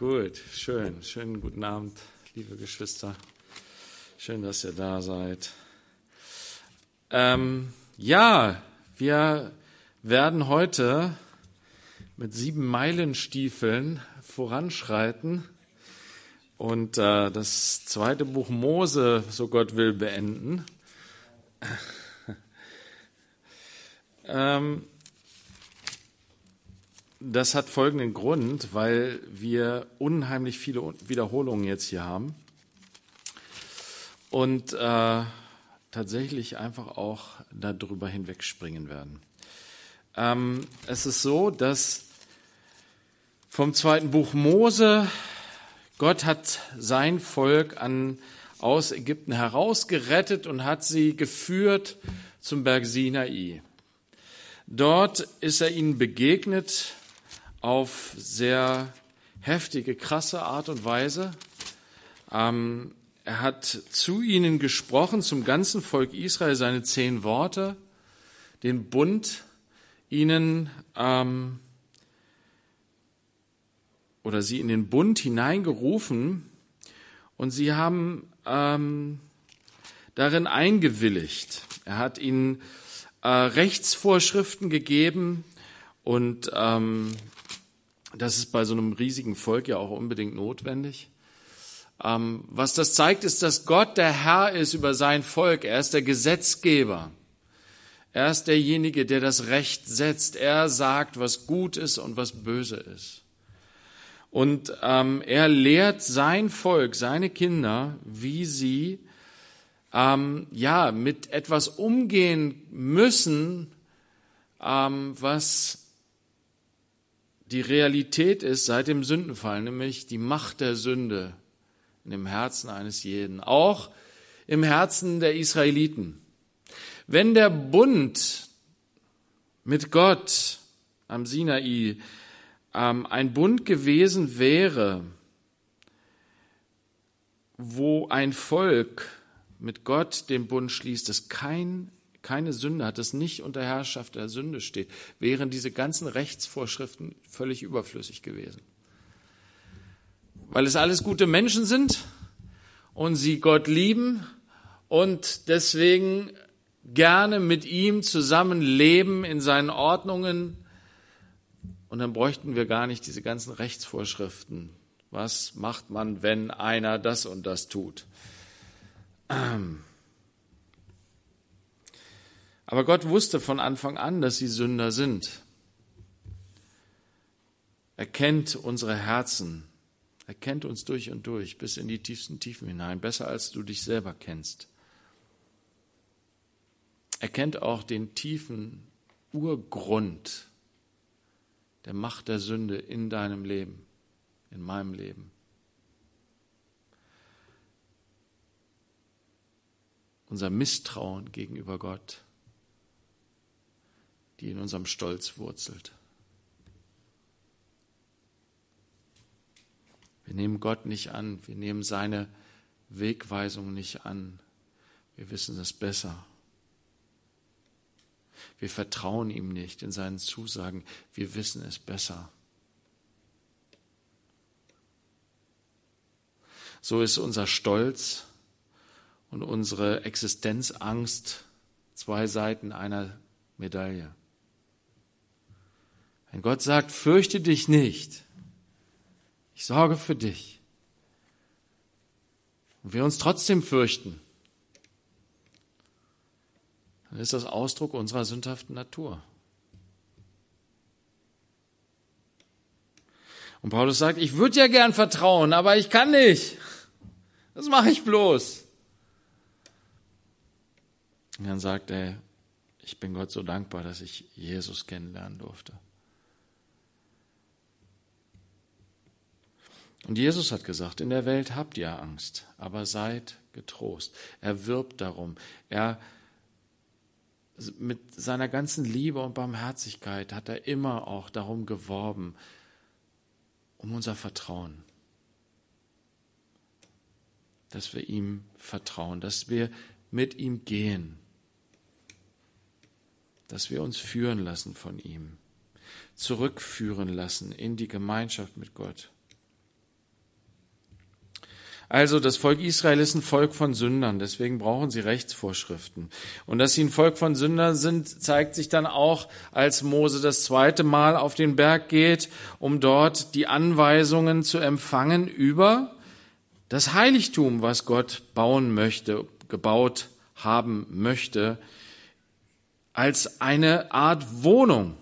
Gut, schön. Schönen guten Abend, liebe Geschwister. Schön, dass ihr da seid. Ähm, ja, wir werden heute mit sieben Meilenstiefeln voranschreiten und äh, das zweite Buch Mose, so Gott will, beenden. ähm, das hat folgenden Grund, weil wir unheimlich viele Wiederholungen jetzt hier haben und äh, tatsächlich einfach auch darüber hinwegspringen werden. Ähm, es ist so, dass vom zweiten Buch Mose Gott hat sein Volk an, aus Ägypten herausgerettet und hat sie geführt zum Berg Sinai. Dort ist er ihnen begegnet auf sehr heftige, krasse Art und Weise. Ähm, er hat zu ihnen gesprochen, zum ganzen Volk Israel, seine zehn Worte, den Bund ihnen ähm, oder sie in den Bund hineingerufen und sie haben ähm, darin eingewilligt. Er hat ihnen äh, Rechtsvorschriften gegeben und ähm, das ist bei so einem riesigen Volk ja auch unbedingt notwendig. Ähm, was das zeigt, ist, dass Gott der Herr ist über sein Volk. Er ist der Gesetzgeber. Er ist derjenige, der das Recht setzt. Er sagt, was gut ist und was böse ist. Und ähm, er lehrt sein Volk, seine Kinder, wie sie ähm, ja mit etwas umgehen müssen, ähm, was die Realität ist seit dem Sündenfall, nämlich die Macht der Sünde in dem Herzen eines jeden, auch im Herzen der Israeliten. Wenn der Bund mit Gott am Sinai ähm, ein Bund gewesen wäre, wo ein Volk mit Gott den Bund schließt, das kein keine Sünde hat, das nicht unter Herrschaft der Sünde steht, wären diese ganzen Rechtsvorschriften völlig überflüssig gewesen. Weil es alles gute Menschen sind und sie Gott lieben und deswegen gerne mit ihm zusammen leben in seinen Ordnungen. Und dann bräuchten wir gar nicht diese ganzen Rechtsvorschriften. Was macht man, wenn einer das und das tut? Ähm. Aber Gott wusste von Anfang an, dass sie Sünder sind. Er kennt unsere Herzen. Er kennt uns durch und durch, bis in die tiefsten Tiefen hinein, besser als du dich selber kennst. Er kennt auch den tiefen Urgrund der Macht der Sünde in deinem Leben, in meinem Leben. Unser Misstrauen gegenüber Gott die in unserem Stolz wurzelt. Wir nehmen Gott nicht an, wir nehmen seine Wegweisung nicht an. Wir wissen es besser. Wir vertrauen ihm nicht in seinen Zusagen, wir wissen es besser. So ist unser Stolz und unsere Existenzangst zwei Seiten einer Medaille. Wenn Gott sagt, fürchte dich nicht, ich sorge für dich, und wir uns trotzdem fürchten, dann ist das Ausdruck unserer sündhaften Natur. Und Paulus sagt, ich würde ja gern vertrauen, aber ich kann nicht. Das mache ich bloß. Und dann sagt er, ich bin Gott so dankbar, dass ich Jesus kennenlernen durfte. Und Jesus hat gesagt, in der Welt habt ihr Angst, aber seid getrost. Er wirbt darum. Er mit seiner ganzen Liebe und Barmherzigkeit hat er immer auch darum geworben, um unser Vertrauen. Dass wir ihm vertrauen, dass wir mit ihm gehen, dass wir uns führen lassen von ihm, zurückführen lassen in die Gemeinschaft mit Gott. Also das Volk Israel ist ein Volk von Sündern, deswegen brauchen sie Rechtsvorschriften. Und dass sie ein Volk von Sündern sind, zeigt sich dann auch, als Mose das zweite Mal auf den Berg geht, um dort die Anweisungen zu empfangen über das Heiligtum, was Gott bauen möchte, gebaut haben möchte, als eine Art Wohnung.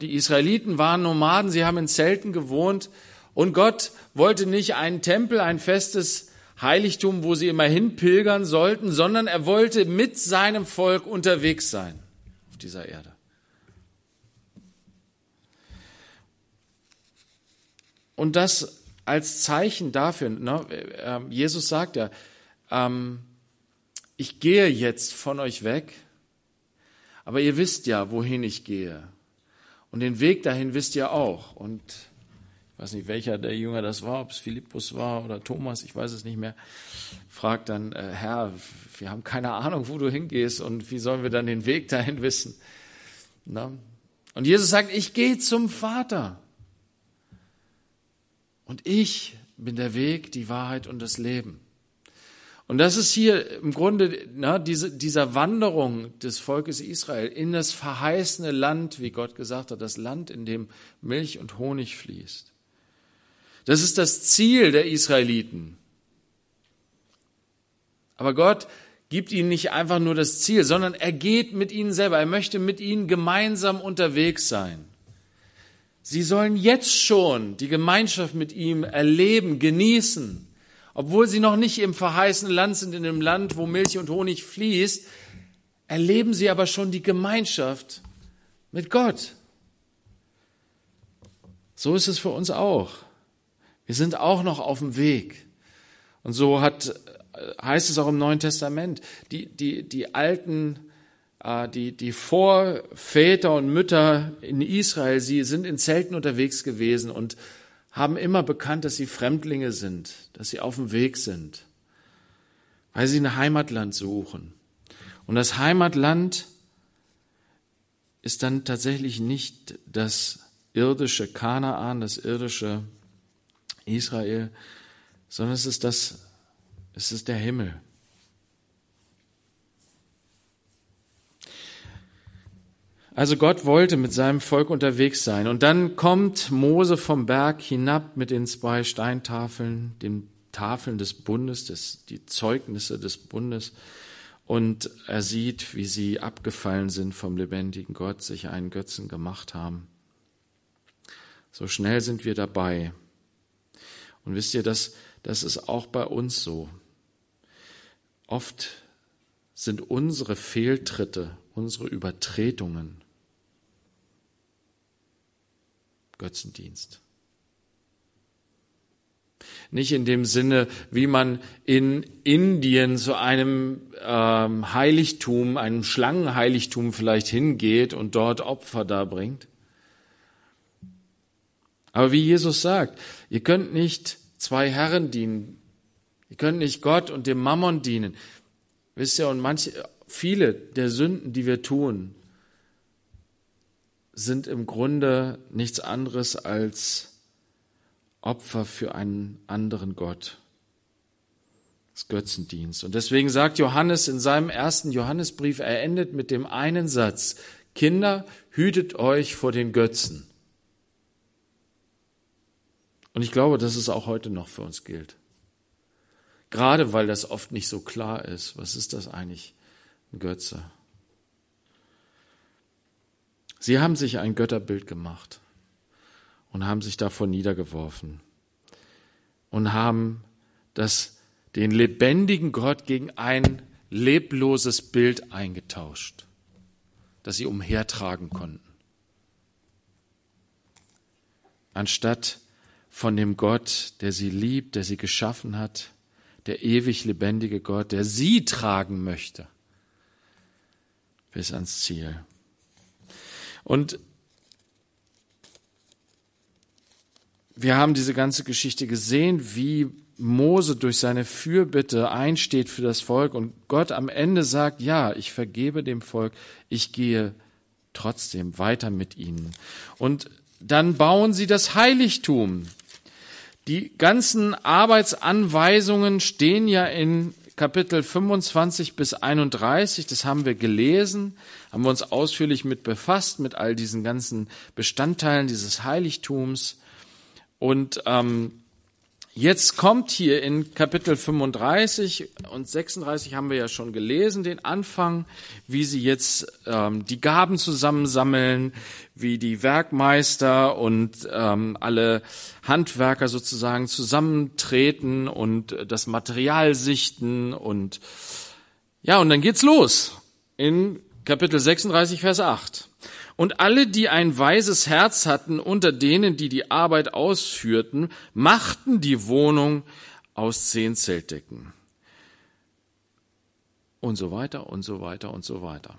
die Israeliten waren Nomaden, sie haben in Zelten gewohnt und Gott wollte nicht einen Tempel, ein festes Heiligtum, wo sie immer hinpilgern sollten, sondern er wollte mit seinem Volk unterwegs sein auf dieser Erde. Und das als Zeichen dafür, ne, ähm, Jesus sagt ja, ähm, ich gehe jetzt von euch weg, aber ihr wisst ja, wohin ich gehe. Und den Weg dahin wisst ihr auch. Und weiß nicht, welcher der Jünger das war, ob es Philippus war oder Thomas, ich weiß es nicht mehr, fragt dann, äh, Herr, wir haben keine Ahnung, wo du hingehst und wie sollen wir dann den Weg dahin wissen? Na? Und Jesus sagt, ich gehe zum Vater. Und ich bin der Weg, die Wahrheit und das Leben. Und das ist hier im Grunde na, diese, dieser Wanderung des Volkes Israel in das verheißene Land, wie Gott gesagt hat, das Land, in dem Milch und Honig fließt. Das ist das Ziel der Israeliten. Aber Gott gibt ihnen nicht einfach nur das Ziel, sondern er geht mit ihnen selber. Er möchte mit ihnen gemeinsam unterwegs sein. Sie sollen jetzt schon die Gemeinschaft mit ihm erleben, genießen. Obwohl sie noch nicht im verheißenen Land sind, in einem Land, wo Milch und Honig fließt, erleben sie aber schon die Gemeinschaft mit Gott. So ist es für uns auch. Wir sind auch noch auf dem Weg. Und so hat, heißt es auch im Neuen Testament, die, die, die alten, äh, die, die Vorväter und Mütter in Israel, sie sind in Zelten unterwegs gewesen und haben immer bekannt, dass sie Fremdlinge sind, dass sie auf dem Weg sind, weil sie ein Heimatland suchen. Und das Heimatland ist dann tatsächlich nicht das irdische Kanaan, das irdische Israel, sondern es ist das, es ist der Himmel. Also Gott wollte mit seinem Volk unterwegs sein. Und dann kommt Mose vom Berg hinab mit den zwei Steintafeln, den Tafeln des Bundes, des, die Zeugnisse des Bundes. Und er sieht, wie sie abgefallen sind vom lebendigen Gott, sich einen Götzen gemacht haben. So schnell sind wir dabei. Und wisst ihr, das, das ist auch bei uns so. Oft sind unsere Fehltritte, unsere Übertretungen Götzendienst. Nicht in dem Sinne, wie man in Indien zu einem ähm, Heiligtum, einem Schlangenheiligtum vielleicht hingeht und dort Opfer darbringt, aber wie Jesus sagt, ihr könnt nicht zwei Herren dienen. Ihr könnt nicht Gott und dem Mammon dienen. Wisst ihr, und manche, viele der Sünden, die wir tun, sind im Grunde nichts anderes als Opfer für einen anderen Gott. Das Götzendienst. Und deswegen sagt Johannes in seinem ersten Johannesbrief, er endet mit dem einen Satz, Kinder, hütet euch vor den Götzen. Und ich glaube, dass es auch heute noch für uns gilt. Gerade weil das oft nicht so klar ist. Was ist das eigentlich? Ein Götze. Sie haben sich ein Götterbild gemacht und haben sich davor niedergeworfen und haben das, den lebendigen Gott gegen ein lebloses Bild eingetauscht, das sie umhertragen konnten. Anstatt von dem Gott, der sie liebt, der sie geschaffen hat, der ewig lebendige Gott, der sie tragen möchte bis ans Ziel. Und wir haben diese ganze Geschichte gesehen, wie Mose durch seine Fürbitte einsteht für das Volk und Gott am Ende sagt, ja, ich vergebe dem Volk, ich gehe trotzdem weiter mit ihnen. Und dann bauen sie das Heiligtum Die ganzen Arbeitsanweisungen stehen ja in Kapitel 25 bis 31, das haben wir gelesen, haben wir uns ausführlich mit befasst, mit all diesen ganzen Bestandteilen dieses Heiligtums. Und ähm, Jetzt kommt hier in Kapitel 35 und 36 haben wir ja schon gelesen, den Anfang, wie sie jetzt ähm, die Gaben zusammensammeln, wie die Werkmeister und ähm, alle Handwerker sozusagen zusammentreten und das Material sichten und ja, und dann geht's los in Kapitel 36, Vers 8. Und alle, die ein weises Herz hatten unter denen, die die Arbeit ausführten, machten die Wohnung aus zehn Zeltdecken. Und so weiter und so weiter und so weiter.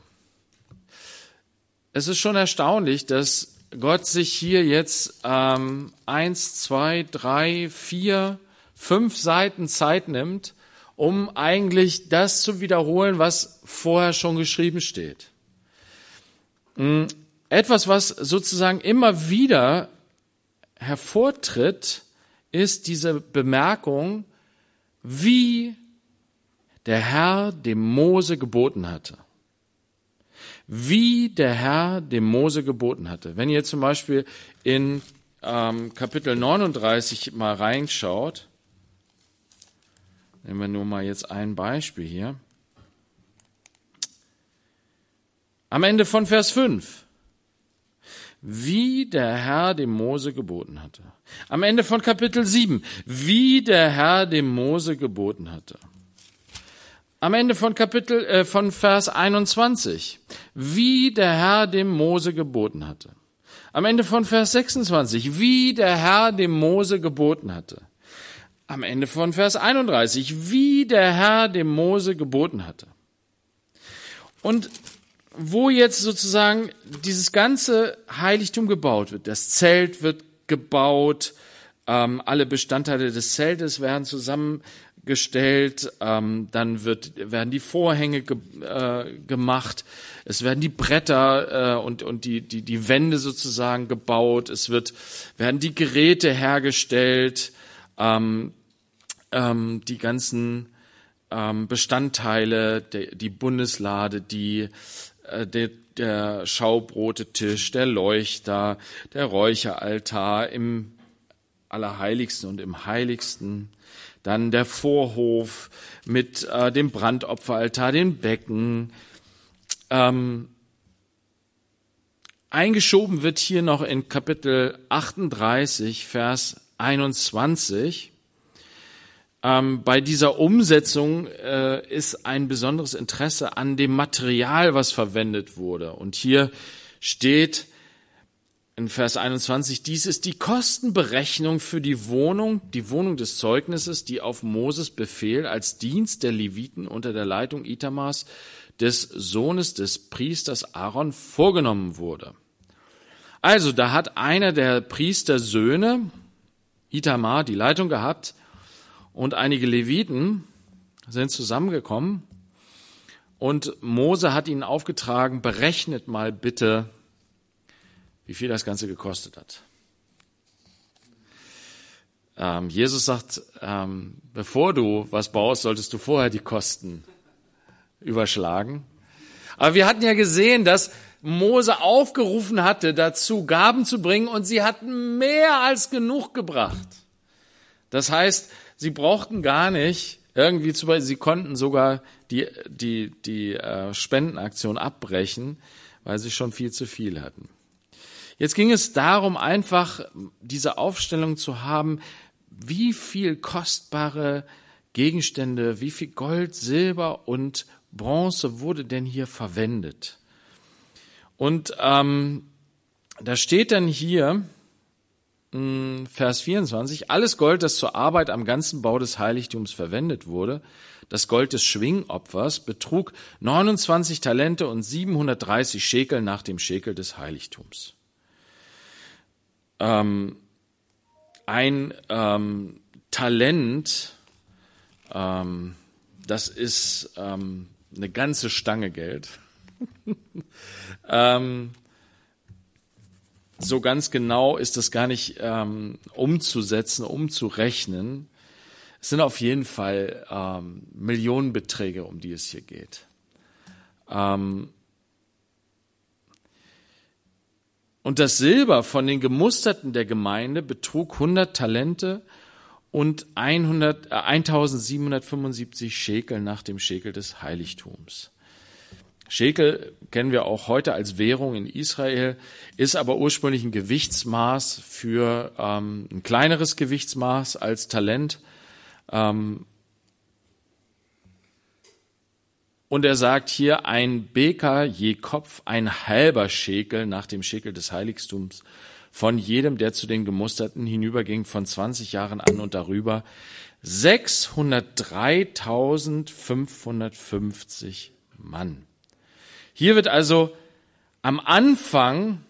Es ist schon erstaunlich, dass Gott sich hier jetzt ähm, eins, zwei, drei, vier, fünf Seiten Zeit nimmt, um eigentlich das zu wiederholen, was vorher schon geschrieben steht. Etwas, was sozusagen immer wieder hervortritt, ist diese Bemerkung, wie der Herr dem Mose geboten hatte. Wie der Herr dem Mose geboten hatte. Wenn ihr zum Beispiel in ähm, Kapitel 39 mal reinschaut, nehmen wir nur mal jetzt ein Beispiel hier. Am Ende von Vers 5 wie der Herr dem Mose geboten hatte. Am Ende von Kapitel 7, wie der Herr dem Mose geboten hatte. Am Ende von Kapitel äh, von Vers 21, wie der Herr dem Mose geboten hatte. Am Ende von Vers 26, wie der Herr dem Mose geboten hatte. Am Ende von Vers 31, wie der Herr dem Mose geboten hatte. Und wo jetzt sozusagen dieses ganze Heiligtum gebaut wird. Das Zelt wird gebaut, ähm, alle Bestandteile des Zeltes werden zusammengestellt, ähm, dann wird, werden die Vorhänge ge, äh, gemacht, es werden die Bretter äh, und, und die, die, die Wände sozusagen gebaut, es wird, werden die Geräte hergestellt, ähm, ähm, die ganzen ähm, Bestandteile, der, die Bundeslade, die der, der Schaubrotetisch, der Leuchter, der Räucheraltar im Allerheiligsten und im Heiligsten, dann der Vorhof mit äh, dem Brandopferaltar, dem Becken. Ähm, eingeschoben wird hier noch in Kapitel 38, Vers 21 ähm, bei dieser Umsetzung äh, ist ein besonderes Interesse an dem Material, was verwendet wurde. Und hier steht in Vers 21, dies ist die Kostenberechnung für die Wohnung, die Wohnung des Zeugnisses, die auf Moses Befehl als Dienst der Leviten unter der Leitung Itamas des Sohnes des Priesters Aaron vorgenommen wurde. Also, da hat einer der Priestersöhne, Itamar, die Leitung gehabt und einige Leviten sind zusammengekommen und Mose hat ihnen aufgetragen, berechnet mal bitte, wie viel das Ganze gekostet hat. Ähm, Jesus sagt, ähm, bevor du was baust, solltest du vorher die Kosten überschlagen. Aber wir hatten ja gesehen, dass Mose aufgerufen hatte, dazu Gaben zu bringen und sie hatten mehr als genug gebracht. Das heißt, sie brauchten gar nicht irgendwie zu, sie konnten sogar die, die, die äh, Spendenaktion abbrechen, weil sie schon viel zu viel hatten. Jetzt ging es darum, einfach diese Aufstellung zu haben, wie viel kostbare Gegenstände, wie viel Gold, Silber und Bronze wurde denn hier verwendet? Und ähm, da steht dann hier, Vers 24, alles Gold, das zur Arbeit am ganzen Bau des Heiligtums verwendet wurde, das Gold des Schwingopfers, betrug 29 Talente und 730 Schekel nach dem Schekel des Heiligtums. Ähm, ein ähm, Talent, ähm, das ist ähm, eine ganze Stange Geld. so ganz genau ist das gar nicht ähm, umzusetzen, umzurechnen. Es sind auf jeden Fall ähm, Millionenbeträge, um die es hier geht. Ähm, und das Silber von den Gemusterten der Gemeinde betrug 100 Talente und 100, äh, 1775 Schekel nach dem Schekel des Heiligtums. Schekel kennen wir auch heute als Währung in Israel, ist aber ursprünglich ein Gewichtsmaß für ähm, ein kleineres Gewichtsmaß als Talent. Ähm, und er sagt hier, ein Beker je Kopf, ein halber Schekel nach dem Schekel des Heiligtums von jedem, der zu den Gemusterten hinüberging, von 20 Jahren an und darüber, 603.550 Mann. Hier wird also am Anfang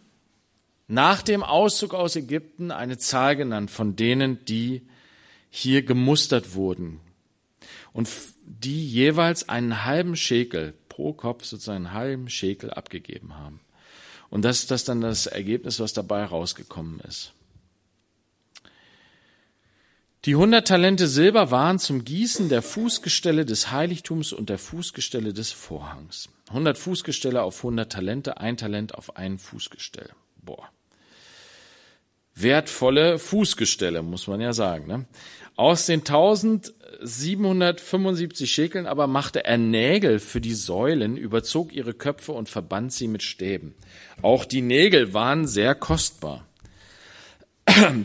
nach dem Auszug aus Ägypten eine Zahl genannt von denen, die hier gemustert wurden und die jeweils einen halben Schekel pro Kopf sozusagen einen halben Schekel abgegeben haben. Und das ist das dann das Ergebnis, was dabei rausgekommen ist. Die 100 Talente Silber waren zum Gießen der Fußgestelle des Heiligtums und der Fußgestelle des Vorhangs. 100 Fußgestelle auf 100 Talente, ein Talent auf ein Fußgestell. Boah. Wertvolle Fußgestelle, muss man ja sagen. Ne? Aus den 1775 Schekeln aber machte er Nägel für die Säulen, überzog ihre Köpfe und verband sie mit Stäben. Auch die Nägel waren sehr kostbar.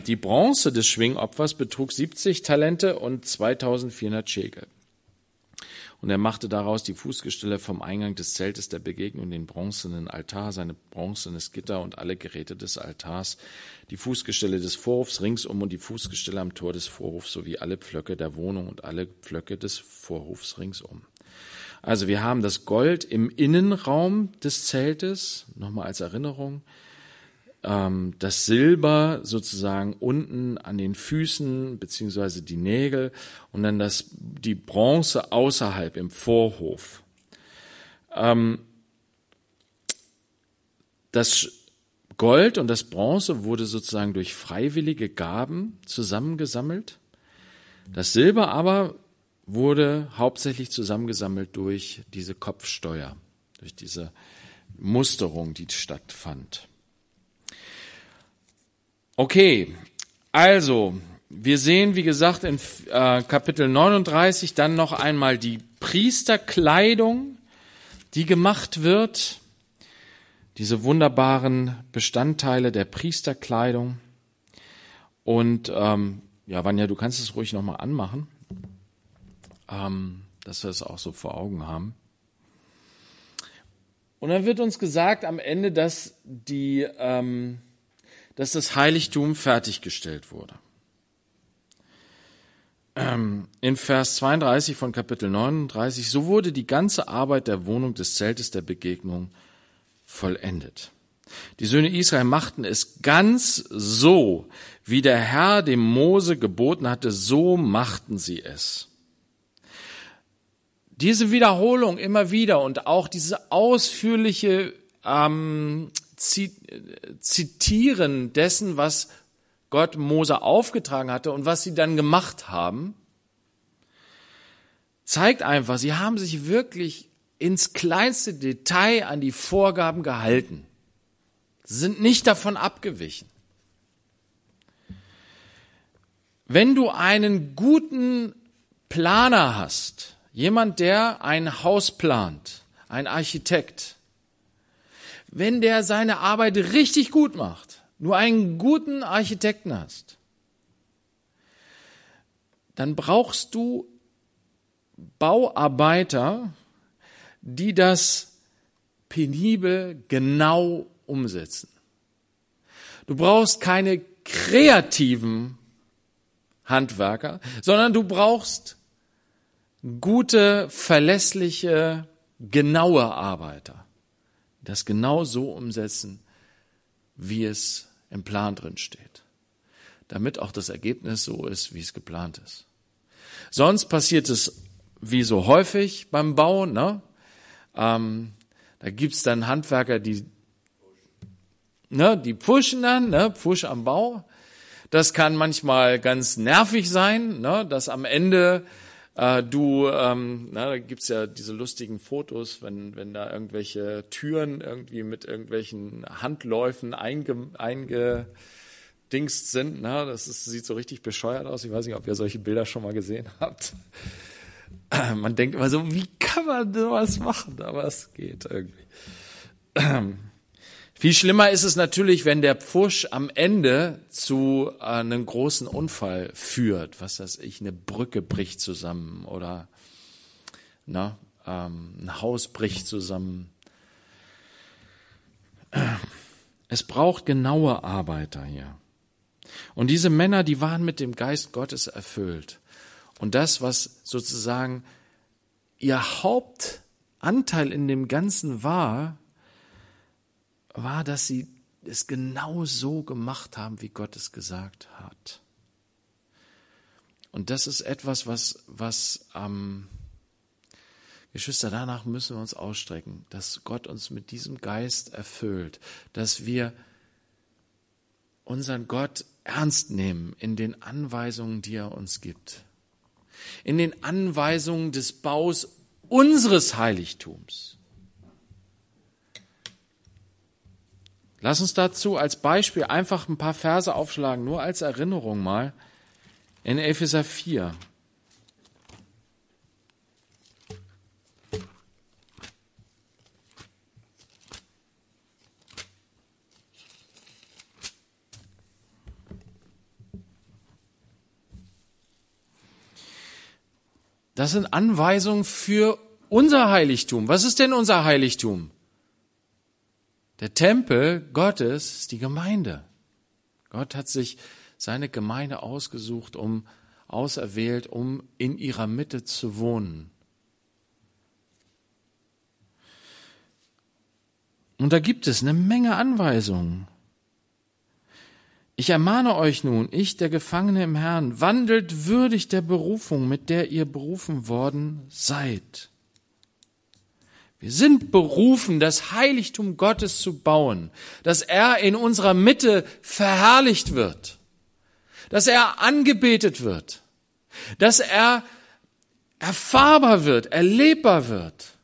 Die Bronze des Schwingopfers betrug 70 Talente und 2400 Schekel. Und er machte daraus die Fußgestelle vom Eingang des Zeltes der Begegnung, den bronzenen Altar, seine bronzenes Gitter und alle Geräte des Altars, die Fußgestelle des Vorhofs ringsum und die Fußgestelle am Tor des Vorhofs sowie alle Pflöcke der Wohnung und alle Pflöcke des Vorhofs ringsum. Also wir haben das Gold im Innenraum des Zeltes, nochmal als Erinnerung, ähm, das Silber sozusagen unten an den Füßen beziehungsweise die Nägel und dann das, die Bronze außerhalb im Vorhof. Ähm, das Gold und das Bronze wurde sozusagen durch freiwillige Gaben zusammengesammelt. Das Silber aber wurde hauptsächlich zusammengesammelt durch diese Kopfsteuer, durch diese Musterung, die stattfand. Okay, also wir sehen, wie gesagt, in äh, Kapitel 39 dann noch einmal die Priesterkleidung, die gemacht wird. Diese wunderbaren Bestandteile der Priesterkleidung. Und ähm, ja, Vanja, du kannst es ruhig nochmal anmachen, ähm, dass wir es auch so vor Augen haben. Und dann wird uns gesagt am Ende, dass die ähm, dass das Heiligtum fertiggestellt wurde. Ähm, in Vers 32 von Kapitel 39, so wurde die ganze Arbeit der Wohnung des Zeltes der Begegnung vollendet. Die Söhne Israel machten es ganz so, wie der Herr dem Mose geboten hatte, so machten sie es. Diese Wiederholung immer wieder und auch diese ausführliche ähm, Zitieren dessen, was Gott Mose aufgetragen hatte und was sie dann gemacht haben, zeigt einfach, sie haben sich wirklich ins kleinste Detail an die Vorgaben gehalten, sie sind nicht davon abgewichen. Wenn du einen guten Planer hast, jemand, der ein Haus plant, ein Architekt, wenn der seine Arbeit richtig gut macht, nur einen guten Architekten hast, dann brauchst du Bauarbeiter, die das penibel genau umsetzen. Du brauchst keine kreativen Handwerker, sondern du brauchst gute, verlässliche, genaue Arbeiter das genau so umsetzen, wie es im Plan drin steht, damit auch das Ergebnis so ist, wie es geplant ist. Sonst passiert es wie so häufig beim Bauen, ne? Ähm, da gibt's dann Handwerker, die ne, die pushen dann, ne, Push am Bau. Das kann manchmal ganz nervig sein, ne, dass am Ende äh, du, ähm, na, da gibt's ja diese lustigen Fotos, wenn, wenn da irgendwelche Türen irgendwie mit irgendwelchen Handläufen einge, eingedingst sind. Na, das ist, sieht so richtig bescheuert aus. Ich weiß nicht, ob ihr solche Bilder schon mal gesehen habt. Man denkt immer so, wie kann man sowas machen? Aber es geht irgendwie. Viel schlimmer ist es natürlich, wenn der Pfusch am Ende zu äh, einem großen Unfall führt. Was weiß ich, eine Brücke bricht zusammen oder na, ähm, ein Haus bricht zusammen. Es braucht genaue Arbeiter hier. Und diese Männer, die waren mit dem Geist Gottes erfüllt. Und das, was sozusagen ihr Hauptanteil in dem Ganzen war, war, dass sie es genau so gemacht haben, wie Gott es gesagt hat. Und das ist etwas, was, was ähm, Geschwister, danach müssen wir uns ausstrecken, dass Gott uns mit diesem Geist erfüllt, dass wir unseren Gott ernst nehmen in den Anweisungen, die er uns gibt, in den Anweisungen des Baus unseres Heiligtums. Lass uns dazu als Beispiel einfach ein paar Verse aufschlagen, nur als Erinnerung mal. In Epheser 4. Das sind Anweisungen für unser Heiligtum. Was ist denn unser Heiligtum? Der Tempel Gottes ist die Gemeinde. Gott hat sich seine Gemeinde ausgesucht, um auserwählt, um in ihrer Mitte zu wohnen. Und da gibt es eine Menge Anweisungen. Ich ermahne euch nun, ich, der Gefangene im Herrn, wandelt würdig der Berufung, mit der ihr berufen worden seid. Wir sind berufen, das Heiligtum Gottes zu bauen, dass er in unserer Mitte verherrlicht wird, dass er angebetet wird, dass er erfahrbar wird, erlebbar wird,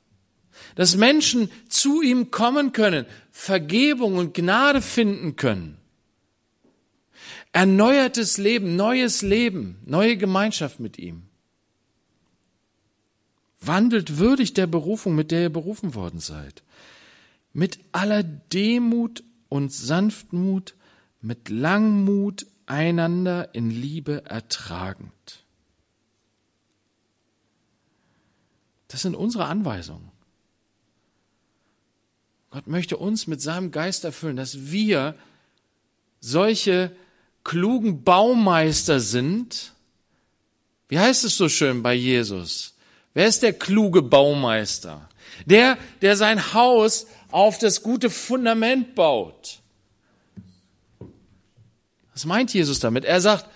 dass Menschen zu ihm kommen können, Vergebung und Gnade finden können. Erneuertes Leben, neues Leben, neue Gemeinschaft mit ihm. Wandelt würdig der Berufung, mit der ihr berufen worden seid. Mit aller Demut und Sanftmut, mit Langmut einander in Liebe ertragend. Das sind unsere Anweisungen. Gott möchte uns mit seinem Geist erfüllen, dass wir solche klugen Baumeister sind. Wie heißt es so schön bei Jesus? Wer ist der kluge Baumeister? Der, der sein Haus auf das gute Fundament baut. Was meint Jesus damit? Er sagt,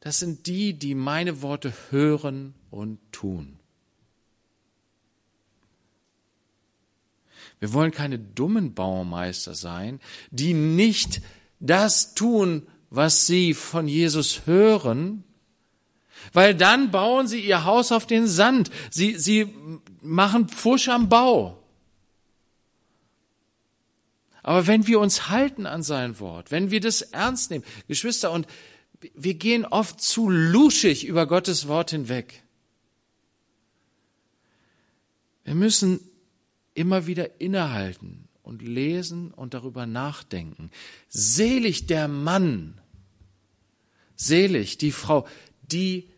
das sind die, die meine Worte hören und tun. Wir wollen keine dummen Baumeister sein, die nicht das tun, was sie von Jesus hören, weil dann bauen sie ihr Haus auf den Sand. Sie, sie machen Pfusch am Bau. Aber wenn wir uns halten an sein Wort, wenn wir das ernst nehmen, Geschwister, und wir gehen oft zu luschig über Gottes Wort hinweg. Wir müssen immer wieder innehalten und lesen und darüber nachdenken. Selig der Mann, selig die Frau, die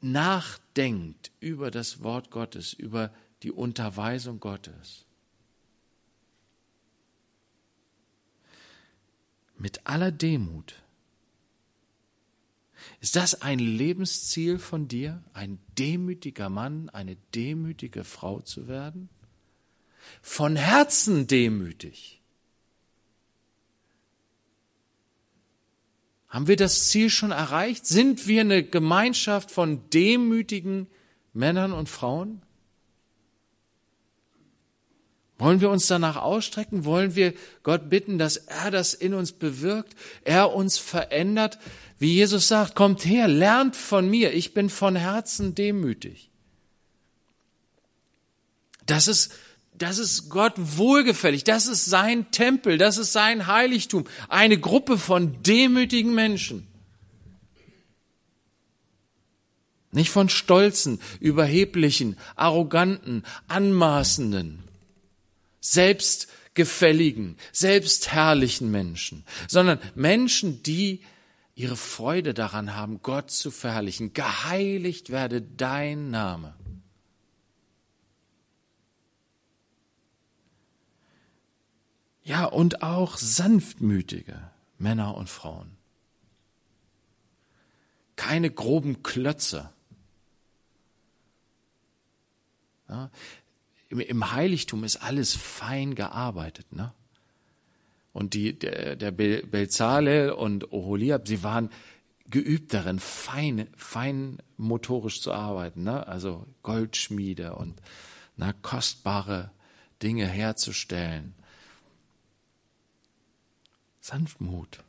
nachdenkt über das Wort Gottes, über die Unterweisung Gottes. Mit aller Demut. Ist das ein Lebensziel von dir, ein demütiger Mann, eine demütige Frau zu werden? Von Herzen demütig. Haben wir das Ziel schon erreicht? Sind wir eine Gemeinschaft von demütigen Männern und Frauen? Wollen wir uns danach ausstrecken? Wollen wir Gott bitten, dass er das in uns bewirkt, er uns verändert? Wie Jesus sagt, kommt her, lernt von mir, ich bin von Herzen demütig. Das ist, das ist Gott wohlgefällig, das ist sein Tempel, das ist sein Heiligtum, eine Gruppe von demütigen Menschen. Nicht von stolzen, überheblichen, arroganten, anmaßenden selbstgefälligen, selbstherrlichen Menschen, sondern Menschen, die ihre Freude daran haben, Gott zu verherrlichen. Geheiligt werde dein Name. Ja, und auch sanftmütige Männer und Frauen. Keine groben Klötze. Ja, im Heiligtum ist alles fein gearbeitet, ne? Und die, der, der Belzalel und Oholiab, sie waren geübt darin, fein, fein motorisch zu arbeiten, ne? Also Goldschmiede und na, kostbare Dinge herzustellen. Sanftmut.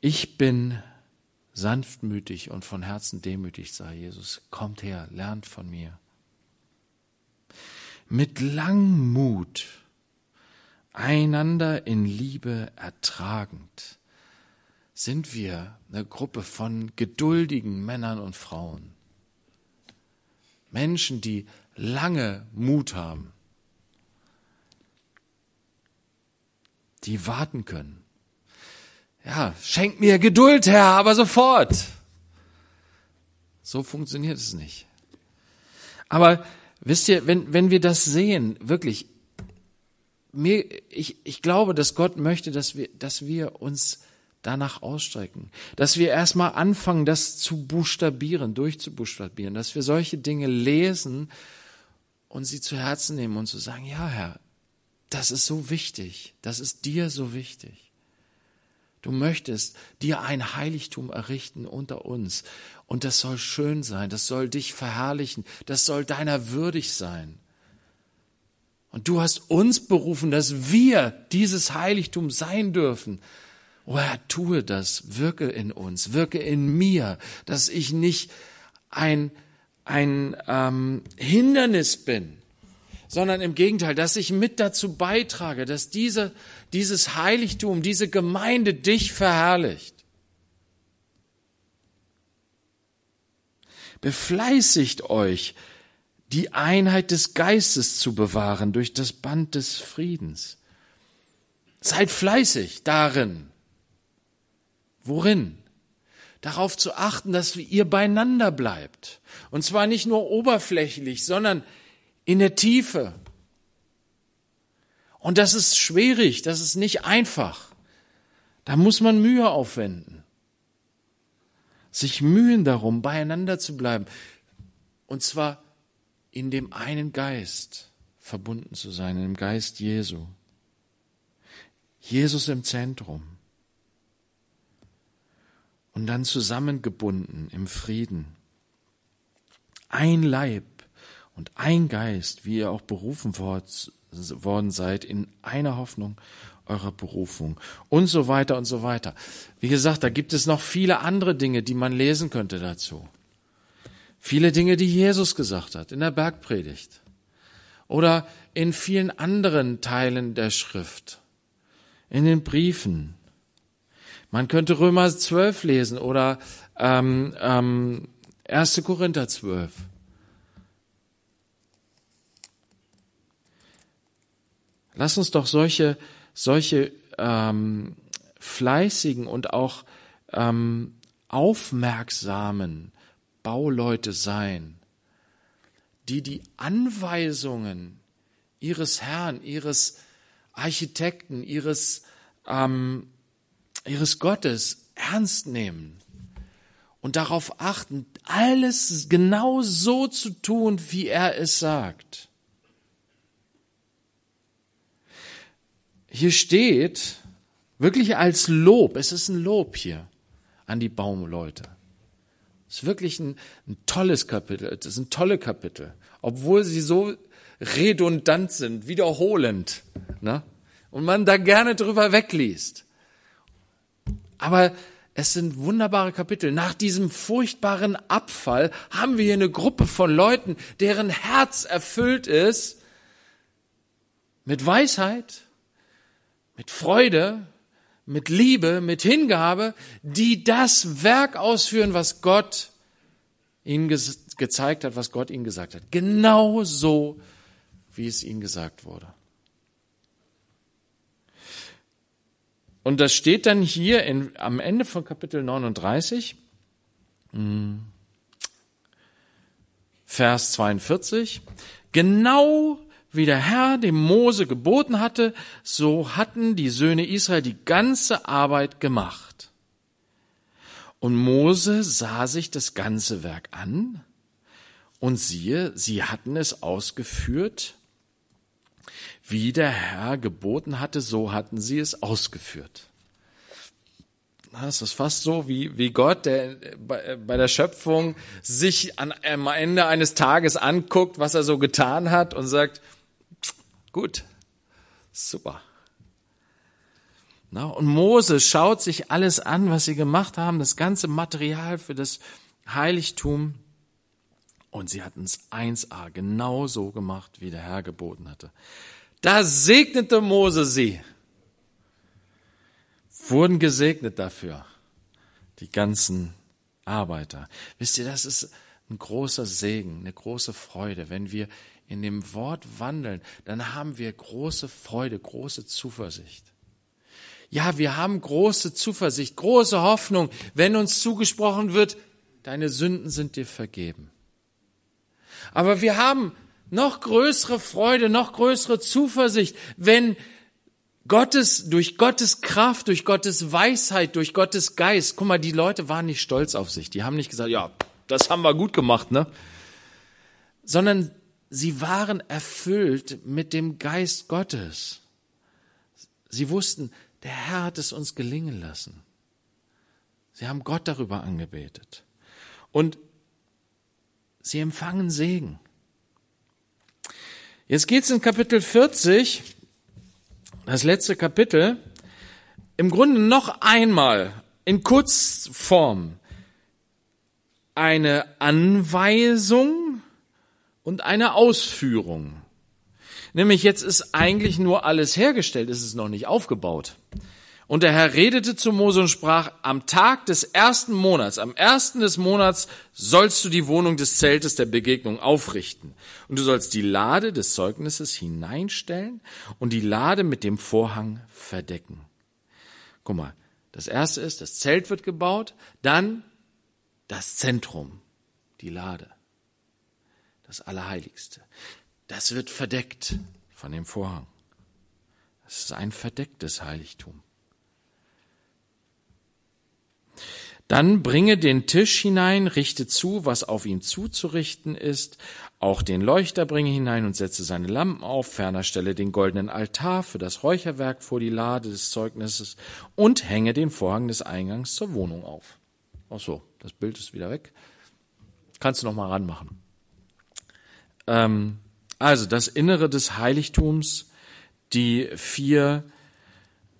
Ich bin sanftmütig und von Herzen demütig, sei Jesus. Kommt her, lernt von mir. Mit Langmut, einander in Liebe ertragend, sind wir eine Gruppe von geduldigen Männern und Frauen. Menschen, die lange Mut haben, die warten können ja, schenk mir Geduld, Herr, aber sofort. So funktioniert es nicht. Aber wisst ihr, wenn, wenn wir das sehen, wirklich, mir, ich, ich glaube, dass Gott möchte, dass wir, dass wir uns danach ausstrecken, dass wir erstmal anfangen, das zu buchstabieren, durchzubuchstabieren, dass wir solche Dinge lesen und sie zu Herzen nehmen und zu sagen, ja, Herr, das ist so wichtig, das ist dir so wichtig. Du möchtest dir ein Heiligtum errichten unter uns. Und das soll schön sein, das soll dich verherrlichen, das soll deiner würdig sein. Und du hast uns berufen, dass wir dieses Heiligtum sein dürfen. Oh Herr, tue das, wirke in uns, wirke in mir, dass ich nicht ein, ein ähm, Hindernis bin, sondern im Gegenteil, dass ich mit dazu beitrage, dass diese, dieses Heiligtum, diese Gemeinde dich verherrlicht. Befleißigt euch, die Einheit des Geistes zu bewahren durch das Band des Friedens. Seid fleißig darin. Worin? Darauf zu achten, dass ihr beieinander bleibt. Und zwar nicht nur oberflächlich, sondern in der Tiefe. Und das ist schwierig, das ist nicht einfach. Da muss man Mühe aufwenden. Sich mühen darum, beieinander zu bleiben. Und zwar in dem einen Geist verbunden zu sein, im Geist Jesu. Jesus im Zentrum. Und dann zusammengebunden im Frieden. Ein Leib und ein Geist, wie ihr auch berufen worden seid, in einer Hoffnung eurer Berufung und so weiter und so weiter. Wie gesagt, da gibt es noch viele andere Dinge, die man lesen könnte dazu. Viele Dinge, die Jesus gesagt hat in der Bergpredigt oder in vielen anderen Teilen der Schrift, in den Briefen. Man könnte Römer 12 lesen oder ähm, ähm, 1. Korinther 12. Lass uns doch solche, solche ähm, fleißigen und auch ähm, aufmerksamen Bauleute sein, die die Anweisungen ihres Herrn, ihres Architekten, ihres, ähm, ihres Gottes ernst nehmen und darauf achten, alles genau so zu tun, wie er es sagt. hier steht, wirklich als Lob, es ist ein Lob hier, an die Baumleute. Das ist wirklich ein, ein tolles Kapitel. Das sind tolle Kapitel. Obwohl sie so redundant sind, wiederholend. Ne? Und man da gerne drüber wegliest. Aber es sind wunderbare Kapitel. Nach diesem furchtbaren Abfall haben wir hier eine Gruppe von Leuten, deren Herz erfüllt ist mit Weisheit, mit Freude, mit Liebe, mit Hingabe, die das Werk ausführen, was Gott ihnen ge gezeigt hat, was Gott ihnen gesagt hat. Genau so, wie es ihnen gesagt wurde. Und das steht dann hier in, am Ende von Kapitel 39, hm, Vers 42. Genau wie der Herr dem Mose geboten hatte, so hatten die Söhne Israel die ganze Arbeit gemacht. Und Mose sah sich das ganze Werk an und siehe, sie hatten es ausgeführt, wie der Herr geboten hatte, so hatten sie es ausgeführt. Das ist fast so wie, wie Gott, der bei, bei der Schöpfung sich an, am Ende eines Tages anguckt, was er so getan hat und sagt, Gut, super. Na, und Mose schaut sich alles an, was sie gemacht haben, das ganze Material für das Heiligtum. Und sie hatten es 1a genau so gemacht, wie der Herr geboten hatte. Da segnete Mose sie. Wurden gesegnet dafür. Die ganzen Arbeiter. Wisst ihr, das ist ein großer Segen, eine große Freude, wenn wir in dem Wort wandeln, dann haben wir große Freude, große Zuversicht. Ja, wir haben große Zuversicht, große Hoffnung, wenn uns zugesprochen wird, deine Sünden sind dir vergeben. Aber wir haben noch größere Freude, noch größere Zuversicht, wenn Gottes, durch Gottes Kraft, durch Gottes Weisheit, durch Gottes Geist, guck mal, die Leute waren nicht stolz auf sich. Die haben nicht gesagt, ja, das haben wir gut gemacht, ne? Sondern sie waren erfüllt mit dem Geist Gottes. Sie wussten, der Herr hat es uns gelingen lassen. Sie haben Gott darüber angebetet. Und sie empfangen Segen. Jetzt geht's in Kapitel 40, das letzte Kapitel, im Grunde noch einmal in Kurzform eine Anweisung und eine Ausführung. Nämlich jetzt ist eigentlich nur alles hergestellt, ist es noch nicht aufgebaut. Und der Herr redete zu Mose und sprach, am Tag des ersten Monats, am ersten des Monats sollst du die Wohnung des Zeltes der Begegnung aufrichten. Und du sollst die Lade des Zeugnisses hineinstellen und die Lade mit dem Vorhang verdecken. Guck mal, das erste ist, das Zelt wird gebaut, dann das Zentrum, die Lade das Allerheiligste. Das wird verdeckt von dem Vorhang. Das ist ein verdecktes Heiligtum. Dann bringe den Tisch hinein, richte zu, was auf ihm zuzurichten ist, auch den Leuchter bringe hinein und setze seine Lampen auf, ferner stelle den goldenen Altar für das Räucherwerk vor die Lade des Zeugnisses und hänge den Vorhang des Eingangs zur Wohnung auf. Ach so, das Bild ist wieder weg. Kannst du noch mal ranmachen. Ähm, also das Innere des Heiligtums, die vier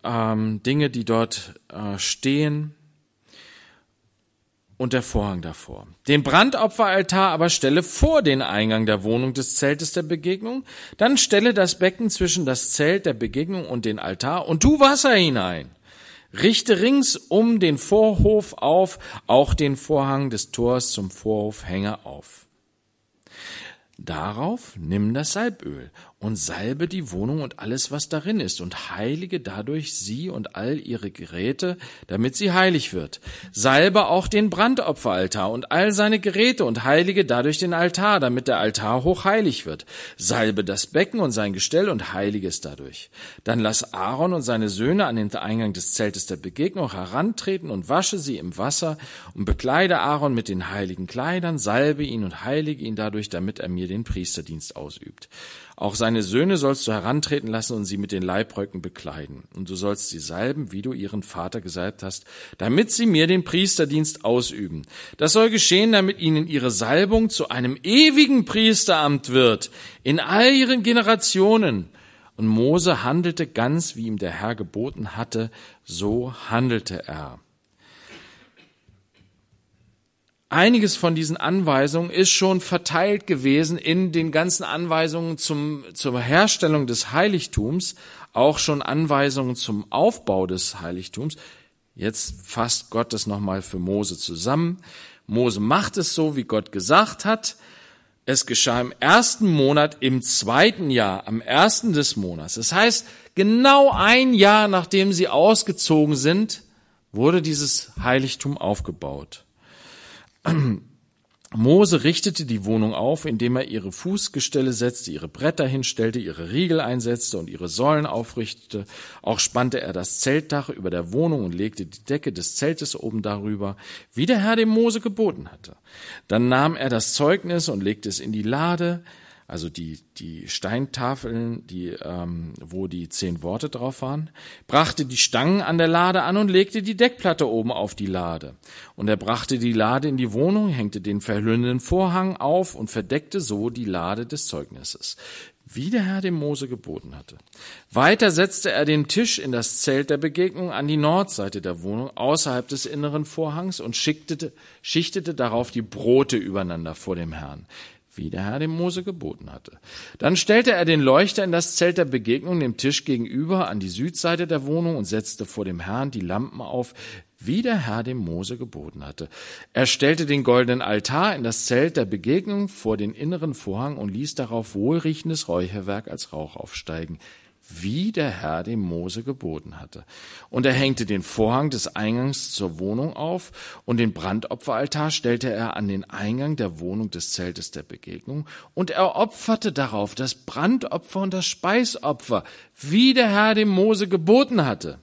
ähm, Dinge, die dort äh, stehen und der Vorhang davor. Den Brandopferaltar aber stelle vor den Eingang der Wohnung des Zeltes der Begegnung, dann stelle das Becken zwischen das Zelt der Begegnung und den Altar und tu Wasser hinein. Richte rings um den Vorhof auf, auch den Vorhang des Tors zum Vorhof hänge auf. Darauf nimm das Salböl und salbe die Wohnung und alles, was darin ist, und heilige dadurch sie und all ihre Geräte, damit sie heilig wird. Salbe auch den Brandopferaltar und all seine Geräte und heilige dadurch den Altar, damit der Altar hochheilig wird. Salbe das Becken und sein Gestell und heilige es dadurch. Dann lass Aaron und seine Söhne an den Eingang des Zeltes der Begegnung herantreten und wasche sie im Wasser und bekleide Aaron mit den heiligen Kleidern, salbe ihn und heilige ihn dadurch, damit er mir den Priesterdienst ausübt. Auch seine Söhne sollst du herantreten lassen und sie mit den Leibröcken bekleiden. Und du sollst sie salben, wie du ihren Vater gesalbt hast, damit sie mir den Priesterdienst ausüben. Das soll geschehen, damit ihnen ihre Salbung zu einem ewigen Priesteramt wird, in all ihren Generationen. Und Mose handelte ganz, wie ihm der Herr geboten hatte, so handelte er. Einiges von diesen Anweisungen ist schon verteilt gewesen in den ganzen Anweisungen zum, zur Herstellung des Heiligtums, auch schon Anweisungen zum Aufbau des Heiligtums. Jetzt fasst Gott das nochmal für Mose zusammen. Mose macht es so, wie Gott gesagt hat. Es geschah im ersten Monat, im zweiten Jahr, am ersten des Monats. Das heißt, genau ein Jahr nachdem sie ausgezogen sind, wurde dieses Heiligtum aufgebaut. Mose richtete die Wohnung auf, indem er ihre Fußgestelle setzte, ihre Bretter hinstellte, ihre Riegel einsetzte und ihre Säulen aufrichtete. Auch spannte er das Zeltdach über der Wohnung und legte die Decke des Zeltes oben darüber, wie der Herr dem Mose geboten hatte. Dann nahm er das Zeugnis und legte es in die Lade, also die, die Steintafeln, die, ähm, wo die zehn Worte drauf waren, brachte die Stangen an der Lade an und legte die Deckplatte oben auf die Lade. Und er brachte die Lade in die Wohnung, hängte den verhüllenden Vorhang auf und verdeckte so die Lade des Zeugnisses, wie der Herr dem Mose geboten hatte. Weiter setzte er den Tisch in das Zelt der Begegnung an die Nordseite der Wohnung, außerhalb des inneren Vorhangs und schichtete, schichtete darauf die Brote übereinander vor dem Herrn wie der Herr dem Mose geboten hatte. Dann stellte er den Leuchter in das Zelt der Begegnung dem Tisch gegenüber an die Südseite der Wohnung und setzte vor dem Herrn die Lampen auf, wie der Herr dem Mose geboten hatte. Er stellte den goldenen Altar in das Zelt der Begegnung vor den inneren Vorhang und ließ darauf wohlriechendes Räucherwerk als Rauch aufsteigen wie der Herr dem Mose geboten hatte. Und er hängte den Vorhang des Eingangs zur Wohnung auf und den Brandopferaltar stellte er an den Eingang der Wohnung des Zeltes der Begegnung und er opferte darauf das Brandopfer und das Speisopfer, wie der Herr dem Mose geboten hatte.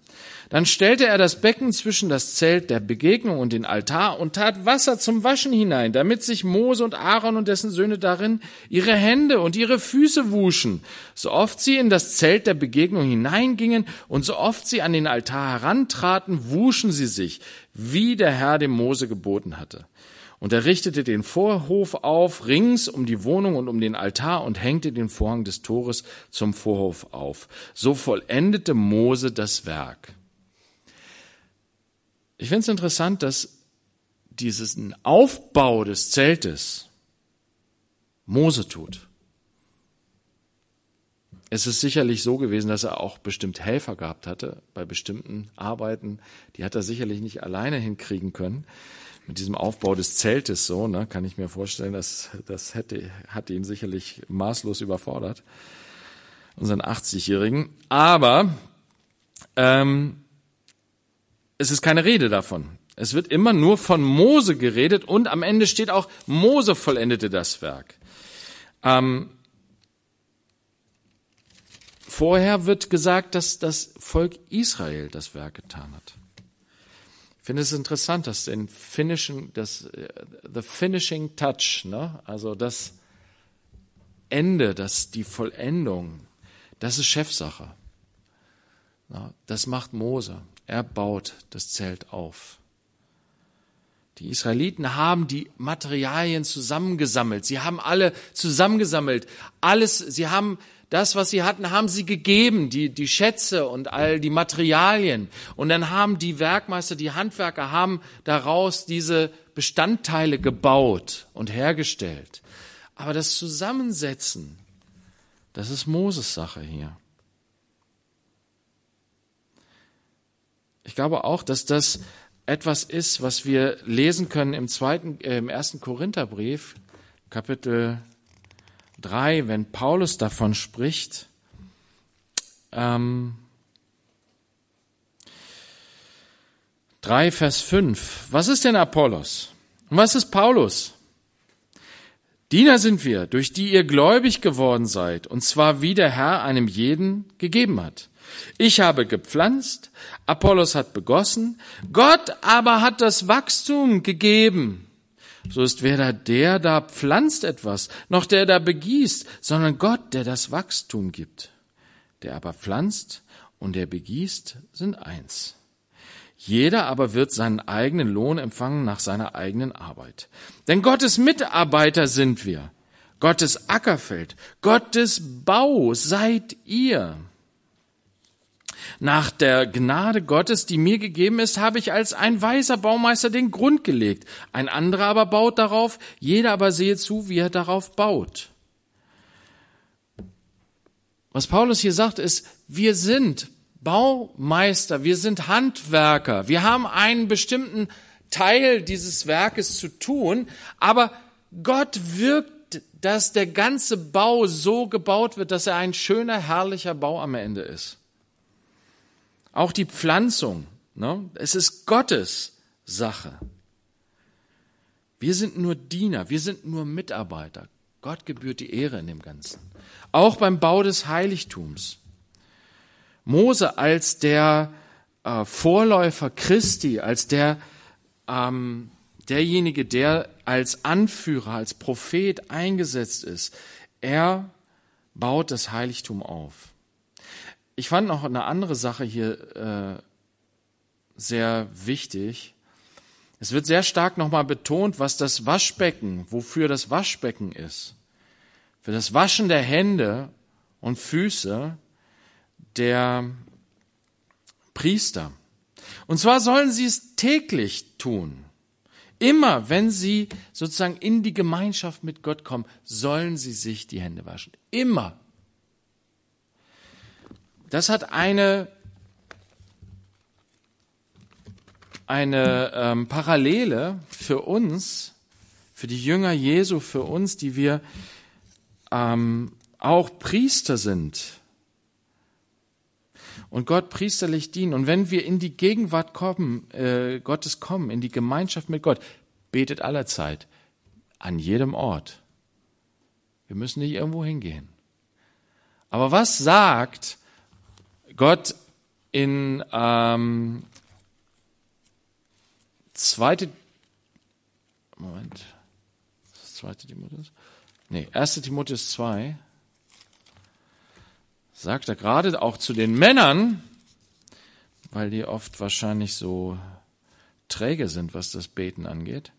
Dann stellte er das Becken zwischen das Zelt der Begegnung und den Altar und tat Wasser zum Waschen hinein, damit sich Mose und Aaron und dessen Söhne darin ihre Hände und ihre Füße wuschen, so oft sie in das Zelt der Begegnung hineingingen und so oft sie an den Altar herantraten, wuschen sie sich, wie der Herr dem Mose geboten hatte. Und er richtete den Vorhof auf, rings um die Wohnung und um den Altar und hängte den Vorhang des Tores zum Vorhof auf. So vollendete Mose das Werk. Ich finde es interessant, dass diesen Aufbau des Zeltes Mose tut. Es ist sicherlich so gewesen, dass er auch bestimmt Helfer gehabt hatte bei bestimmten Arbeiten. Die hat er sicherlich nicht alleine hinkriegen können. Mit diesem Aufbau des Zeltes so, ne, kann ich mir vorstellen, dass das hätte, hat ihn sicherlich maßlos überfordert, unseren 80-Jährigen. Aber ähm, es ist keine Rede davon. Es wird immer nur von Mose geredet und am Ende steht auch, Mose vollendete das Werk. Ähm, vorher wird gesagt, dass das Volk Israel das Werk getan hat. Ich finde es interessant, dass den finishing, das, äh, the finishing touch, ne? also das Ende, das, die Vollendung, das ist Chefsache. Das macht Mose. Er baut das Zelt auf. Die Israeliten haben die Materialien zusammengesammelt. Sie haben alle zusammengesammelt. Alles, sie haben das, was sie hatten, haben sie gegeben, die, die Schätze und all die Materialien. Und dann haben die Werkmeister, die Handwerker haben daraus diese Bestandteile gebaut und hergestellt. Aber das Zusammensetzen, das ist Moses Sache hier. Ich glaube auch, dass das etwas ist, was wir lesen können im zweiten, äh, im ersten Korintherbrief, Kapitel 3, wenn Paulus davon spricht. Ähm, 3, Vers 5. Was ist denn Apollos? Und was ist Paulus? Diener sind wir, durch die ihr gläubig geworden seid, und zwar wie der Herr einem jeden gegeben hat. Ich habe gepflanzt, Apollos hat begossen, Gott aber hat das Wachstum gegeben. so ist weder der da pflanzt etwas, noch der da begießt, sondern Gott, der das Wachstum gibt. Der aber pflanzt und der begießt sind eins. Jeder aber wird seinen eigenen Lohn empfangen nach seiner eigenen Arbeit. Denn Gottes Mitarbeiter sind wir. Gottes Ackerfeld, Gottes Bau seid ihr. Nach der Gnade Gottes, die mir gegeben ist, habe ich als ein weiser Baumeister den Grund gelegt. Ein anderer aber baut darauf, jeder aber sehe zu, wie er darauf baut. Was Paulus hier sagt, ist, wir sind Baumeister, wir sind Handwerker, wir haben einen bestimmten Teil dieses Werkes zu tun, aber Gott wirkt, dass der ganze Bau so gebaut wird, dass er ein schöner, herrlicher Bau am Ende ist. Auch die Pflanzung, ne? es ist Gottes Sache. Wir sind nur Diener, wir sind nur Mitarbeiter. Gott gebührt die Ehre in dem Ganzen. Auch beim Bau des Heiligtums. Mose als der äh, Vorläufer Christi, als der ähm, derjenige, der als Anführer, als Prophet eingesetzt ist, er baut das Heiligtum auf ich fand noch eine andere Sache hier äh, sehr wichtig. Es wird sehr stark nochmal betont, was das Waschbecken, wofür das Waschbecken ist. Für das Waschen der Hände und Füße der Priester. Und zwar sollen sie es täglich tun. Immer wenn sie sozusagen in die Gemeinschaft mit Gott kommen, sollen sie sich die Hände waschen. Immer. Das hat eine, eine ähm, Parallele für uns, für die Jünger Jesu, für uns, die wir ähm, auch Priester sind und Gott priesterlich dienen. Und wenn wir in die Gegenwart kommen, äh, Gottes kommen, in die Gemeinschaft mit Gott, betet allerzeit, an jedem Ort. Wir müssen nicht irgendwo hingehen. Aber was sagt Gott in ähm, zweite Moment, zweite Timotheus? Nee, erste Timotheus 2 sagt er gerade auch zu den Männern, weil die oft wahrscheinlich so träge sind, was das Beten angeht.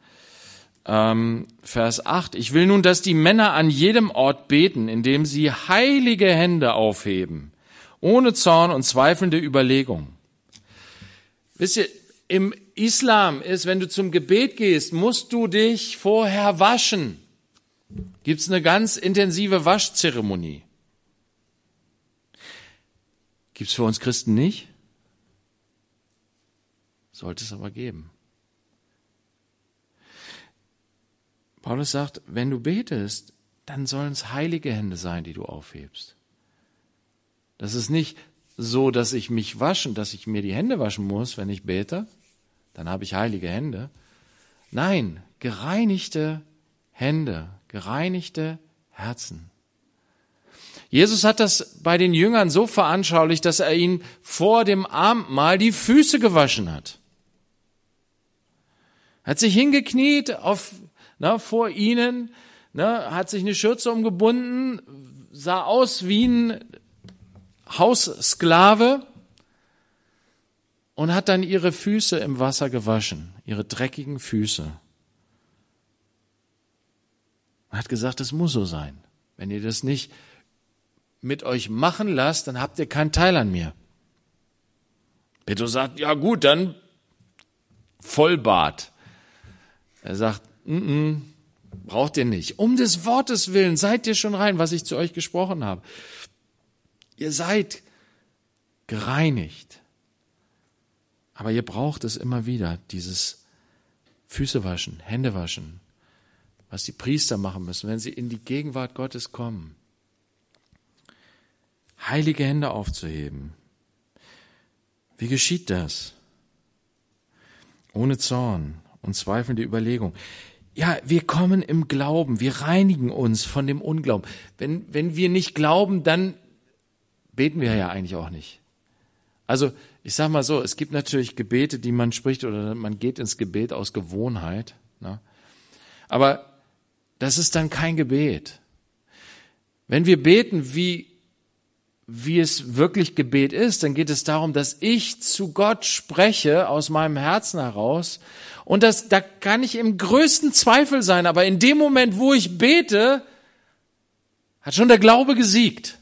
Ähm, Vers 8. Ich will nun, dass die Männer an jedem Ort beten, indem sie heilige Hände aufheben ohne Zorn und zweifelnde Überlegung. Wisst ihr, im Islam ist, wenn du zum Gebet gehst, musst du dich vorher waschen. Gibt's eine ganz intensive Waschzeremonie. Gibt's für uns Christen nicht? Sollte es aber geben. Paulus sagt, wenn du betest, dann sollen es heilige Hände sein, die du aufhebst. Das ist nicht so, dass ich mich waschen, dass ich mir die Hände waschen muss, wenn ich bete. Dann habe ich heilige Hände. Nein, gereinigte Hände, gereinigte Herzen. Jesus hat das bei den Jüngern so veranschaulicht, dass er ihnen vor dem Abendmahl die Füße gewaschen hat. Hat sich hingekniet auf, na, vor ihnen, na, hat sich eine Schürze umgebunden, sah aus wie ein Haussklave und hat dann ihre Füße im Wasser gewaschen, ihre dreckigen Füße. Er hat gesagt, es muss so sein. Wenn ihr das nicht mit euch machen lasst, dann habt ihr keinen Teil an mir. Petrus sagt, ja gut, dann Vollbart. Er sagt, mm -mm, braucht ihr nicht. Um des Wortes willen seid ihr schon rein, was ich zu euch gesprochen habe. Ihr seid gereinigt. Aber ihr braucht es immer wieder, dieses Füße waschen, Hände waschen, was die Priester machen müssen, wenn sie in die Gegenwart Gottes kommen. Heilige Hände aufzuheben. Wie geschieht das? Ohne Zorn und zweifelnde Überlegung. Ja, wir kommen im Glauben, wir reinigen uns von dem Unglauben. Wenn, wenn wir nicht glauben, dann beten wir ja eigentlich auch nicht. Also ich sage mal so, es gibt natürlich Gebete, die man spricht oder man geht ins Gebet aus Gewohnheit. Ne? Aber das ist dann kein Gebet. Wenn wir beten, wie, wie es wirklich Gebet ist, dann geht es darum, dass ich zu Gott spreche aus meinem Herzen heraus. Und das, da kann ich im größten Zweifel sein. Aber in dem Moment, wo ich bete, hat schon der Glaube gesiegt.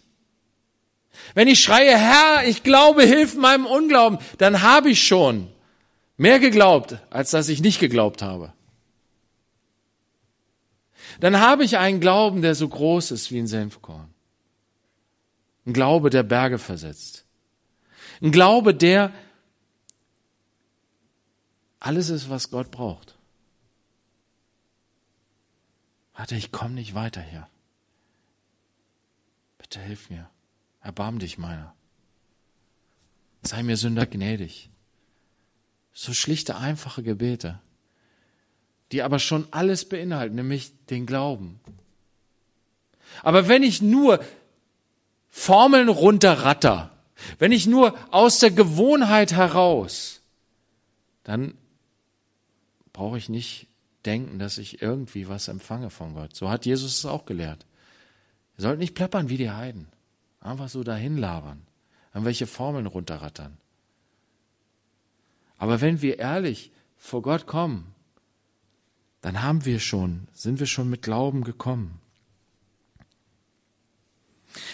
Wenn ich schreie, Herr, ich glaube, hilf meinem Unglauben, dann habe ich schon mehr geglaubt, als dass ich nicht geglaubt habe. Dann habe ich einen Glauben, der so groß ist wie ein Senfkorn. Ein Glaube, der Berge versetzt. Ein Glaube, der alles ist, was Gott braucht. Warte, ich komme nicht weiter hier. Bitte hilf mir. Erbarm dich meiner. Sei mir Sünder gnädig. So schlichte, einfache Gebete, die aber schon alles beinhalten, nämlich den Glauben. Aber wenn ich nur Formeln runterratter, wenn ich nur aus der Gewohnheit heraus, dann brauche ich nicht denken, dass ich irgendwie was empfange von Gott. So hat Jesus es auch gelehrt. Ihr sollt nicht plappern wie die Heiden. Einfach so dahin labern, an welche Formeln runterrattern. Aber wenn wir ehrlich vor Gott kommen, dann haben wir schon, sind wir schon mit Glauben gekommen.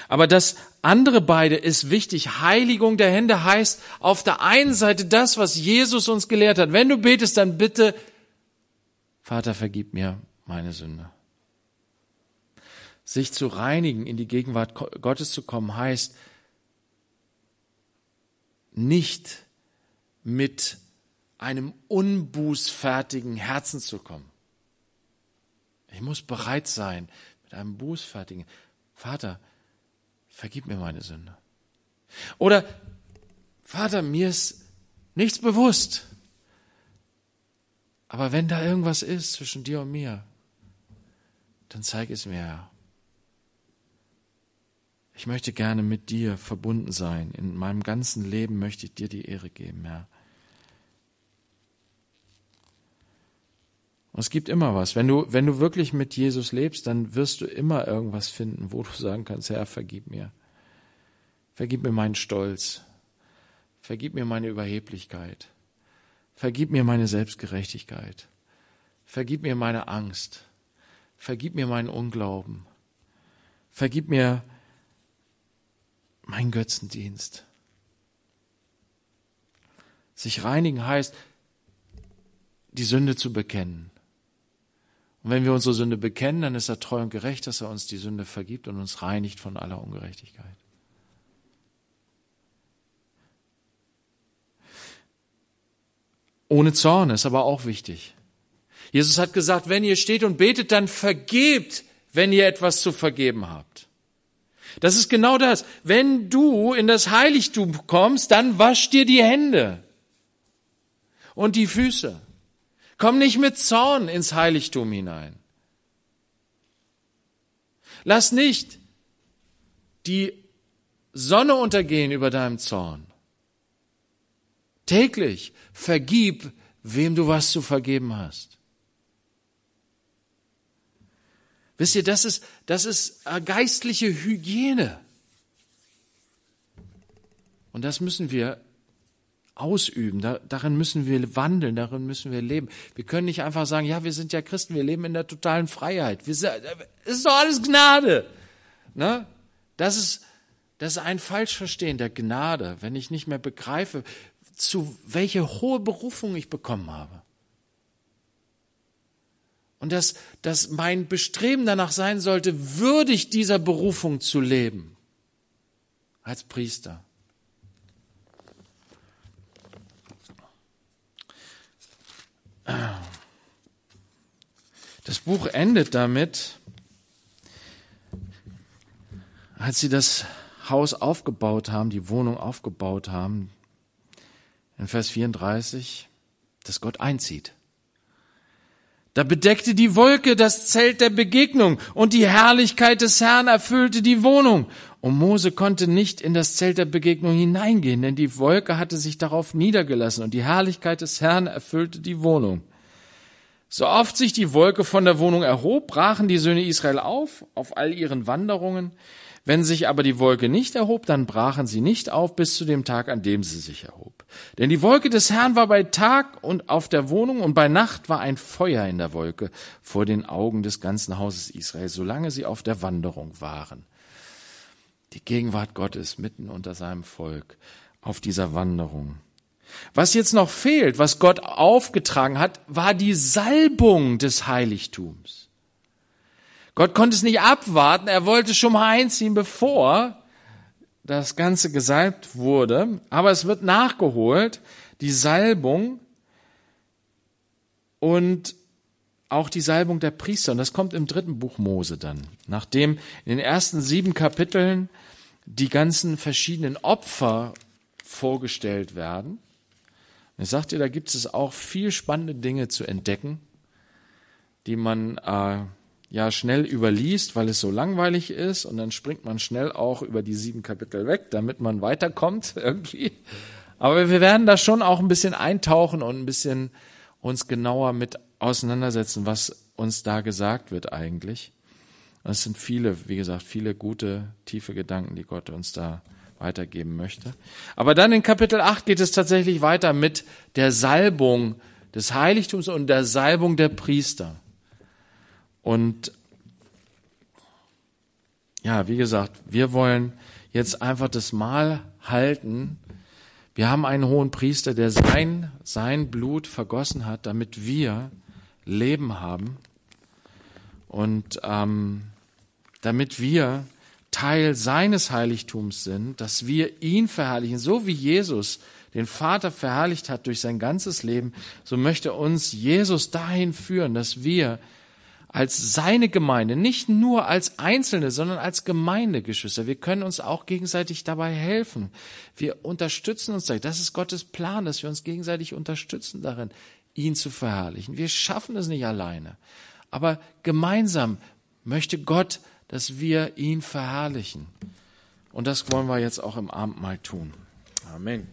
Aber das andere beide ist wichtig. Heiligung der Hände heißt auf der einen Seite das, was Jesus uns gelehrt hat. Wenn du betest, dann bitte, Vater, vergib mir meine Sünde. Sich zu reinigen, in die Gegenwart Gottes zu kommen, heißt nicht mit einem unbußfertigen Herzen zu kommen. Ich muss bereit sein mit einem bußfertigen Vater, vergib mir meine Sünde. Oder Vater, mir ist nichts bewusst. Aber wenn da irgendwas ist zwischen dir und mir, dann zeig es mir. Ich möchte gerne mit dir verbunden sein. In meinem ganzen Leben möchte ich dir die Ehre geben, Herr. Und es gibt immer was. Wenn du, wenn du wirklich mit Jesus lebst, dann wirst du immer irgendwas finden, wo du sagen kannst, Herr, vergib mir. Vergib mir meinen Stolz. Vergib mir meine Überheblichkeit. Vergib mir meine Selbstgerechtigkeit. Vergib mir meine Angst. Vergib mir meinen Unglauben. Vergib mir mein Götzendienst. Sich reinigen heißt, die Sünde zu bekennen. Und wenn wir unsere Sünde bekennen, dann ist er treu und gerecht, dass er uns die Sünde vergibt und uns reinigt von aller Ungerechtigkeit. Ohne Zorn ist aber auch wichtig. Jesus hat gesagt, wenn ihr steht und betet, dann vergebt, wenn ihr etwas zu vergeben habt. Das ist genau das. Wenn du in das Heiligtum kommst, dann wasch dir die Hände und die Füße. Komm nicht mit Zorn ins Heiligtum hinein. Lass nicht die Sonne untergehen über deinem Zorn. Täglich vergib, wem du was zu vergeben hast. Wisst ihr, das ist, das ist äh, geistliche Hygiene. Und das müssen wir ausüben, da, darin müssen wir wandeln, darin müssen wir leben. Wir können nicht einfach sagen, ja, wir sind ja Christen, wir leben in der totalen Freiheit. Wir, es ist doch alles Gnade. Ne? Das ist, das ist ein Falschverstehen der Gnade, wenn ich nicht mehr begreife, zu welche hohe Berufung ich bekommen habe. Und dass, dass mein Bestreben danach sein sollte, würdig dieser Berufung zu leben. Als Priester. Das Buch endet damit, als sie das Haus aufgebaut haben, die Wohnung aufgebaut haben, in Vers 34, dass Gott einzieht. Da bedeckte die Wolke das Zelt der Begegnung und die Herrlichkeit des Herrn erfüllte die Wohnung. Und Mose konnte nicht in das Zelt der Begegnung hineingehen, denn die Wolke hatte sich darauf niedergelassen und die Herrlichkeit des Herrn erfüllte die Wohnung. So oft sich die Wolke von der Wohnung erhob, brachen die Söhne Israel auf, auf all ihren Wanderungen. Wenn sich aber die Wolke nicht erhob, dann brachen sie nicht auf bis zu dem Tag, an dem sie sich erhob. Denn die Wolke des Herrn war bei Tag und auf der Wohnung und bei Nacht war ein Feuer in der Wolke vor den Augen des ganzen Hauses Israel, solange sie auf der Wanderung waren. Die Gegenwart Gottes mitten unter seinem Volk auf dieser Wanderung. Was jetzt noch fehlt, was Gott aufgetragen hat, war die Salbung des Heiligtums. Gott konnte es nicht abwarten, er wollte schon mal einziehen, bevor das Ganze gesalbt wurde. Aber es wird nachgeholt, die Salbung und auch die Salbung der Priester. Und das kommt im dritten Buch Mose dann. Nachdem in den ersten sieben Kapiteln die ganzen verschiedenen Opfer vorgestellt werden ich sagte, da gibt es auch viel spannende Dinge zu entdecken, die man äh, ja schnell überliest, weil es so langweilig ist und dann springt man schnell auch über die sieben Kapitel weg, damit man weiterkommt irgendwie. Aber wir werden da schon auch ein bisschen eintauchen und ein bisschen uns genauer mit auseinandersetzen, was uns da gesagt wird eigentlich. Es sind viele, wie gesagt, viele gute, tiefe Gedanken, die Gott uns da weitergeben möchte. Aber dann in Kapitel 8 geht es tatsächlich weiter mit der Salbung des Heiligtums und der Salbung der Priester. Und ja, wie gesagt, wir wollen jetzt einfach das Mahl halten. Wir haben einen hohen Priester, der sein, sein Blut vergossen hat, damit wir Leben haben und ähm, damit wir Teil seines Heiligtums sind, dass wir ihn verherrlichen, so wie Jesus den Vater verherrlicht hat durch sein ganzes Leben, so möchte uns Jesus dahin führen, dass wir als seine Gemeinde, nicht nur als Einzelne, sondern als Gemeindegeschwister. Wir können uns auch gegenseitig dabei helfen. Wir unterstützen uns. Das ist Gottes Plan, dass wir uns gegenseitig unterstützen darin, ihn zu verherrlichen. Wir schaffen es nicht alleine. Aber gemeinsam möchte Gott dass wir ihn verherrlichen. Und das wollen wir jetzt auch im Abendmahl tun. Amen.